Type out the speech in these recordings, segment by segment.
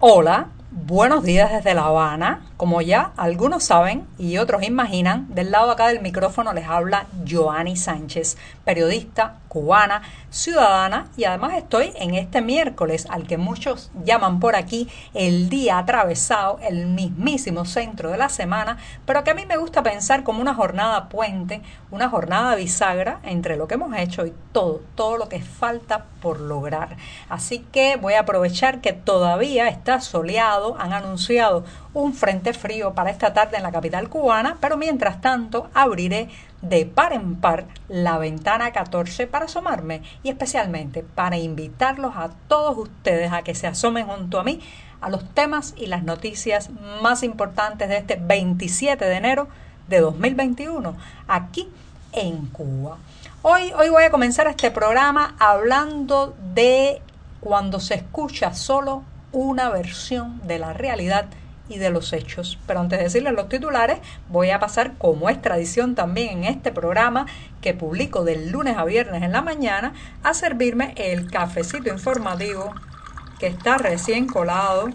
Hola, buenos días desde La Habana. Como ya algunos saben y otros imaginan, del lado acá del micrófono les habla Joanny Sánchez, periodista cubana, ciudadana y además estoy en este miércoles al que muchos llaman por aquí el día atravesado, el mismísimo centro de la semana, pero que a mí me gusta pensar como una jornada puente, una jornada bisagra entre lo que hemos hecho y todo, todo lo que falta por lograr. Así que voy a aprovechar que todavía está soleado, han anunciado un frente frío para esta tarde en la capital cubana, pero mientras tanto abriré de par en par la ventana 14 para asomarme y especialmente para invitarlos a todos ustedes a que se asomen junto a mí a los temas y las noticias más importantes de este 27 de enero de 2021 aquí en Cuba. Hoy, hoy voy a comenzar este programa hablando de cuando se escucha solo una versión de la realidad y de los hechos. Pero antes de decirles los titulares, voy a pasar, como es tradición también en este programa que publico del lunes a viernes en la mañana, a servirme el cafecito informativo que está recién colado.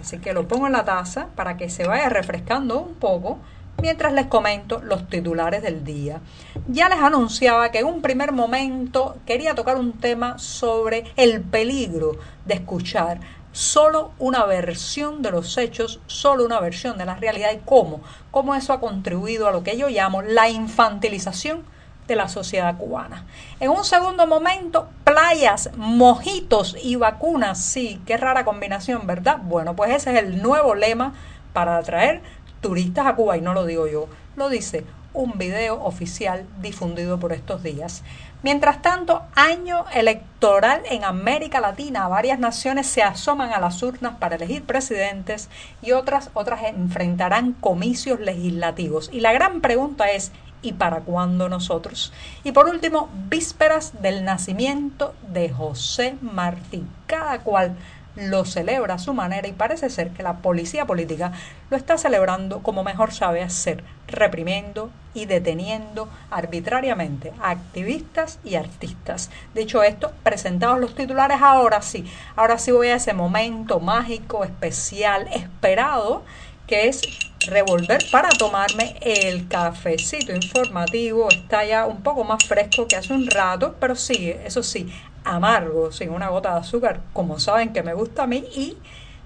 Así que lo pongo en la taza para que se vaya refrescando un poco mientras les comento los titulares del día. Ya les anunciaba que en un primer momento quería tocar un tema sobre el peligro de escuchar solo una versión de los hechos, solo una versión de la realidad y cómo, cómo eso ha contribuido a lo que yo llamo la infantilización de la sociedad cubana. En un segundo momento, playas, mojitos y vacunas. Sí, qué rara combinación, ¿verdad? Bueno, pues ese es el nuevo lema para atraer turistas a Cuba y no lo digo yo, lo dice un video oficial difundido por estos días. Mientras tanto, año electoral en América Latina, varias naciones se asoman a las urnas para elegir presidentes y otras otras enfrentarán comicios legislativos. Y la gran pregunta es ¿y para cuándo nosotros? Y por último, vísperas del nacimiento de José Martí. Cada cual lo celebra a su manera y parece ser que la policía política lo está celebrando como mejor sabe hacer, reprimiendo y deteniendo arbitrariamente a activistas y artistas. Dicho esto, presentados los titulares, ahora sí, ahora sí voy a ese momento mágico, especial, esperado, que es revolver para tomarme el cafecito informativo. Está ya un poco más fresco que hace un rato, pero sí, eso sí, amargo, sin una gota de azúcar, como saben que me gusta a mí y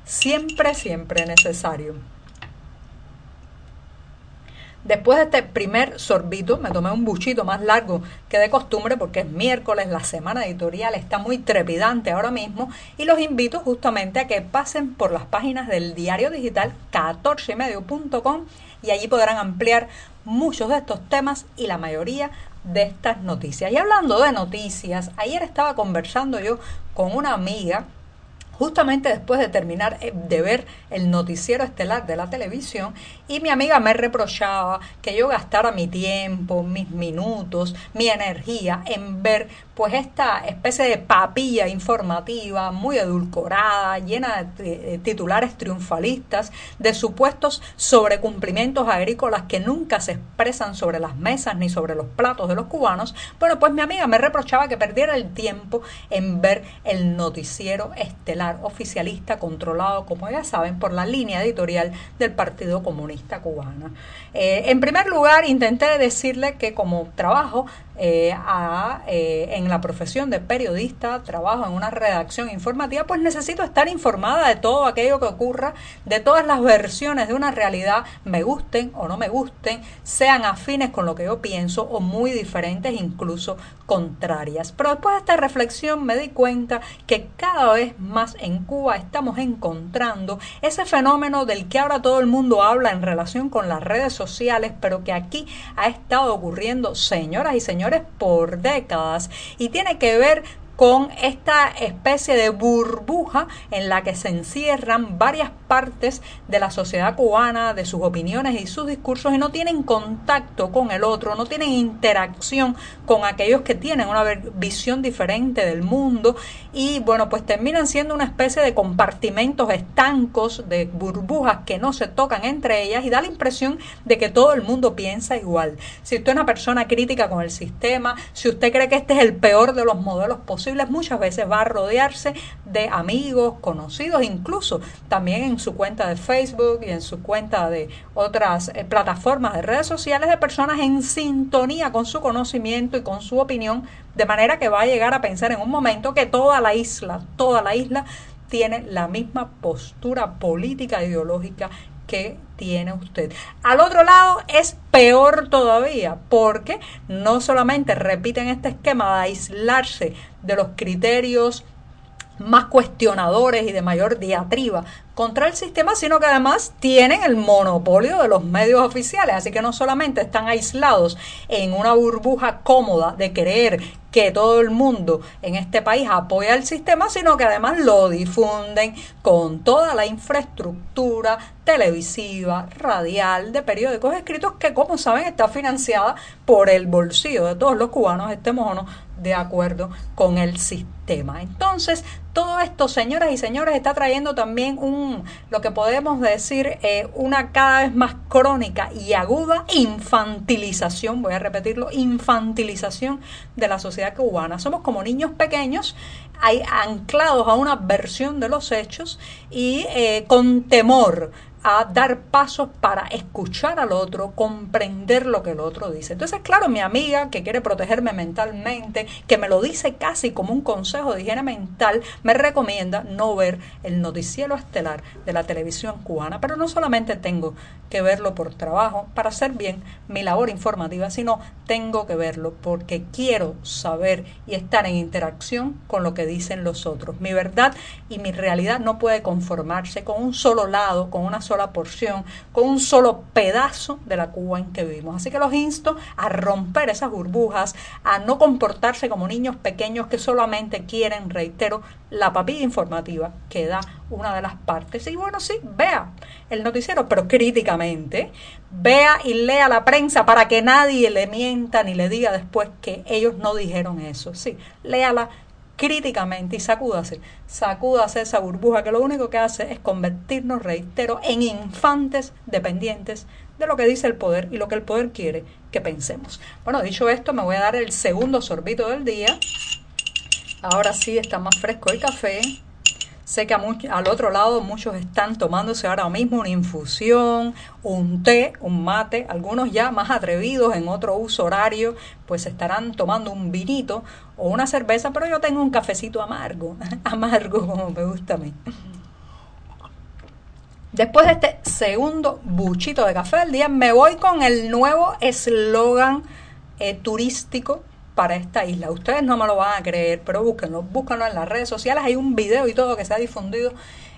siempre, siempre necesario. Después de este primer sorbito, me tomé un buchito más largo que de costumbre porque es miércoles, la semana editorial está muy trepidante ahora mismo y los invito justamente a que pasen por las páginas del diario digital 14medio.com y allí podrán ampliar muchos de estos temas y la mayoría de estas noticias. Y hablando de noticias, ayer estaba conversando yo con una amiga justamente después de terminar eh, de ver el noticiero estelar de la televisión y mi amiga me reprochaba que yo gastara mi tiempo, mis minutos, mi energía en ver pues esta especie de papilla informativa muy edulcorada, llena de titulares triunfalistas, de supuestos sobrecumplimientos agrícolas que nunca se expresan sobre las mesas ni sobre los platos de los cubanos, bueno, pues mi amiga me reprochaba que perdiera el tiempo en ver el noticiero estelar oficialista controlado, como ya saben, por la línea editorial del Partido Comunista Cubano. Eh, en primer lugar, intenté decirle que como trabajo eh, eh, en la profesión de periodista, trabajo en una redacción informativa, pues necesito estar informada de todo aquello que ocurra, de todas las versiones de una realidad, me gusten o no me gusten, sean afines con lo que yo pienso o muy diferentes, incluso contrarias. Pero después de esta reflexión me di cuenta que cada vez más en Cuba estamos encontrando ese fenómeno del que ahora todo el mundo habla en relación con las redes sociales, pero que aquí ha estado ocurriendo, señoras y señores, por décadas y tiene que ver con esta especie de burbuja en la que se encierran varias partes de la sociedad cubana, de sus opiniones y sus discursos y no tienen contacto con el otro, no tienen interacción con aquellos que tienen una visión diferente del mundo y bueno, pues terminan siendo una especie de compartimentos estancos, de burbujas que no se tocan entre ellas y da la impresión de que todo el mundo piensa igual. Si usted es una persona crítica con el sistema, si usted cree que este es el peor de los modelos posibles, muchas veces va a rodearse de amigos, conocidos, incluso también en su cuenta de Facebook y en su cuenta de otras eh, plataformas de redes sociales de personas en sintonía con su conocimiento y con su opinión, de manera que va a llegar a pensar en un momento que toda la isla, toda la isla tiene la misma postura política e ideológica que tiene usted. Al otro lado es peor todavía porque no solamente repiten este esquema de aislarse de los criterios más cuestionadores y de mayor diatriba contra el sistema, sino que además tienen el monopolio de los medios oficiales. Así que no solamente están aislados en una burbuja cómoda de creer que todo el mundo en este país apoya el sistema, sino que además lo difunden con toda la infraestructura televisiva, radial, de periódicos escritos que, como saben, está financiada por el bolsillo de todos los cubanos, estemos o no de acuerdo con el sistema. Entonces, todo esto, señoras y señores, está trayendo también un, lo que podemos decir, eh, una cada vez más crónica y aguda infantilización, voy a repetirlo, infantilización de la sociedad cubana. Somos como niños pequeños, hay, anclados a una versión de los hechos y eh, con temor a dar pasos para escuchar al otro, comprender lo que el otro dice. Entonces, claro, mi amiga que quiere protegerme mentalmente, que me lo dice casi como un consejo de higiene mental, me recomienda no ver el noticiero estelar de la televisión cubana. Pero no solamente tengo que verlo por trabajo para hacer bien mi labor informativa, sino tengo que verlo porque quiero saber y estar en interacción con lo que dicen los otros. Mi verdad y mi realidad no puede conformarse con un solo lado, con una sola la porción, con un solo pedazo de la Cuba en que vivimos. Así que los insto a romper esas burbujas, a no comportarse como niños pequeños que solamente quieren, reitero, la papilla informativa que da una de las partes. Y bueno, sí, vea el noticiero, pero críticamente. Vea y lea la prensa para que nadie le mienta ni le diga después que ellos no dijeron eso. Sí, léala críticamente y sacúdase, sacúdase esa burbuja que lo único que hace es convertirnos, reitero, en infantes dependientes de lo que dice el poder y lo que el poder quiere que pensemos. Bueno, dicho esto, me voy a dar el segundo sorbito del día. Ahora sí está más fresco el café. Sé que al otro lado muchos están tomándose ahora mismo una infusión, un té, un mate, algunos ya más atrevidos en otro uso horario, pues estarán tomando un vinito o una cerveza, pero yo tengo un cafecito amargo, amargo como me gusta a mí. Después de este segundo buchito de café del día, me voy con el nuevo eslogan eh, turístico para esta isla. Ustedes no me lo van a creer, pero búsquenlo, búsquenlo en las redes sociales. Hay un video y todo que se ha difundido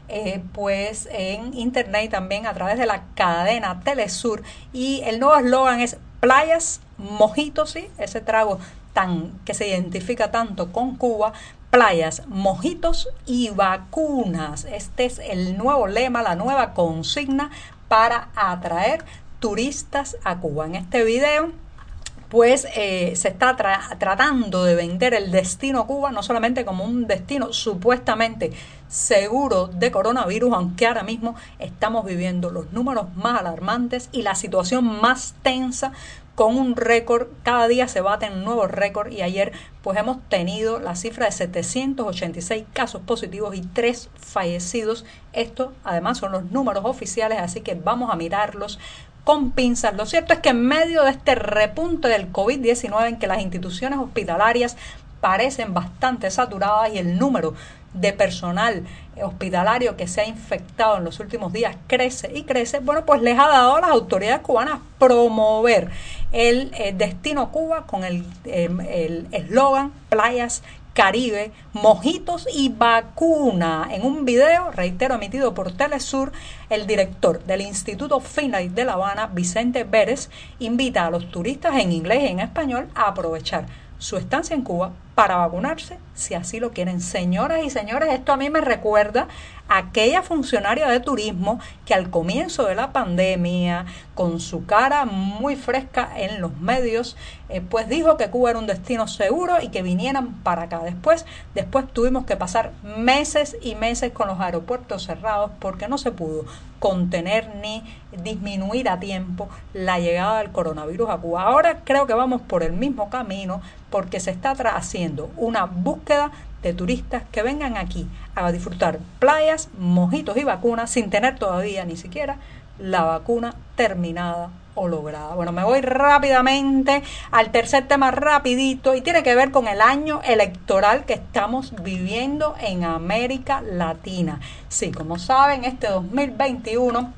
eh, pues en internet también a través de la cadena Telesur. Y el nuevo eslogan es playas, mojitos, ese trago tan que se identifica tanto con Cuba, playas, mojitos y vacunas. Este es el nuevo lema, la nueva consigna para atraer turistas a Cuba. En este video pues eh, se está tratando de vender el destino Cuba no solamente como un destino supuestamente seguro de coronavirus, aunque ahora mismo estamos viviendo los números más alarmantes y la situación más tensa con un récord, cada día se baten nuevos récords y ayer pues hemos tenido la cifra de 786 casos positivos y 3 fallecidos. Esto además son los números oficiales, así que vamos a mirarlos con pinzas. Lo cierto es que en medio de este repunte del COVID-19 en que las instituciones hospitalarias parecen bastante saturadas y el número de personal hospitalario que se ha infectado en los últimos días crece y crece, bueno, pues les ha dado a las autoridades cubanas promover el eh, destino Cuba con el em, eslogan playas Caribe, mojitos y vacuna. En un video, reitero, emitido por Telesur, el director del Instituto Finlay de La Habana, Vicente Pérez, invita a los turistas en inglés y en español a aprovechar su estancia en Cuba para vacunarse si así lo quieren. Señoras y señores, esto a mí me recuerda aquella funcionaria de turismo que al comienzo de la pandemia, con su cara muy fresca en los medios, eh, pues dijo que Cuba era un destino seguro y que vinieran para acá. Después, después tuvimos que pasar meses y meses con los aeropuertos cerrados porque no se pudo contener ni disminuir a tiempo la llegada del coronavirus a Cuba. Ahora creo que vamos por el mismo camino porque se está haciendo una búsqueda de turistas que vengan aquí a disfrutar playas, mojitos y vacunas sin tener todavía ni siquiera la vacuna terminada o lograda. Bueno, me voy rápidamente al tercer tema rapidito y tiene que ver con el año electoral que estamos viviendo en América Latina. Sí, como saben, este 2021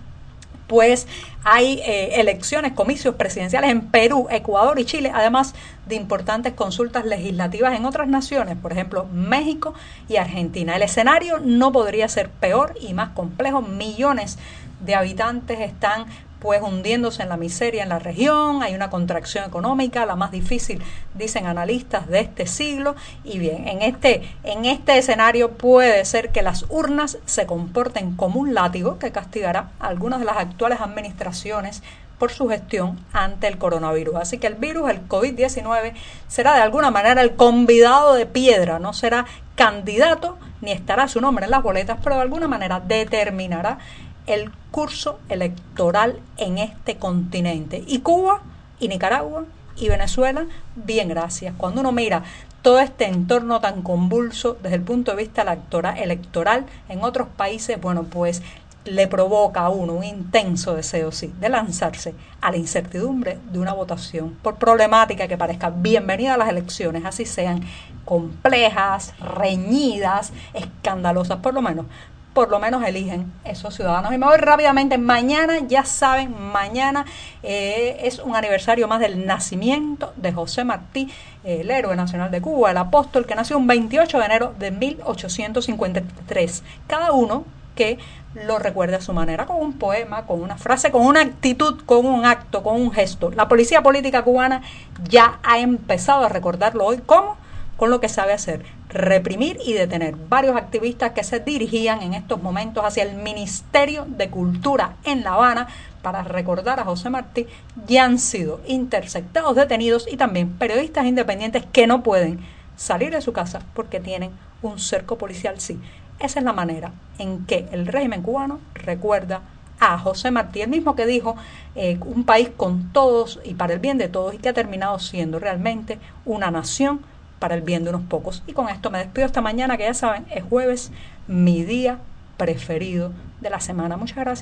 pues hay eh, elecciones, comicios presidenciales en Perú, Ecuador y Chile, además de importantes consultas legislativas en otras naciones, por ejemplo México y Argentina. El escenario no podría ser peor y más complejo. Millones de habitantes están pues hundiéndose en la miseria en la región, hay una contracción económica, la más difícil, dicen analistas, de este siglo. Y bien, en este, en este escenario puede ser que las urnas se comporten como un látigo que castigará a algunas de las actuales administraciones por su gestión ante el coronavirus. Así que el virus, el COVID-19, será de alguna manera el convidado de piedra, no será candidato ni estará su nombre en las boletas, pero de alguna manera determinará el curso electoral en este continente. Y Cuba y Nicaragua y Venezuela, bien gracias. Cuando uno mira todo este entorno tan convulso desde el punto de vista electoral en otros países, bueno, pues le provoca a uno un intenso deseo, sí, de lanzarse a la incertidumbre de una votación, por problemática que parezca bienvenida a las elecciones, así sean complejas, reñidas, escandalosas, por lo menos por lo menos eligen esos ciudadanos. Y me voy rápidamente, mañana, ya saben, mañana eh, es un aniversario más del nacimiento de José Martí, el héroe nacional de Cuba, el apóstol que nació un 28 de enero de 1853. Cada uno que lo recuerde a su manera, con un poema, con una frase, con una actitud, con un acto, con un gesto. La policía política cubana ya ha empezado a recordarlo hoy. ¿Cómo? con lo que sabe hacer, reprimir y detener varios activistas que se dirigían en estos momentos hacia el Ministerio de Cultura en La Habana para recordar a José Martí, ya han sido interceptados, detenidos y también periodistas independientes que no pueden salir de su casa porque tienen un cerco policial, sí. Esa es la manera en que el régimen cubano recuerda a José Martí, el mismo que dijo eh, un país con todos y para el bien de todos y que ha terminado siendo realmente una nación para el bien de unos pocos. Y con esto me despido esta mañana, que ya saben, es jueves, mi día preferido de la semana. Muchas gracias.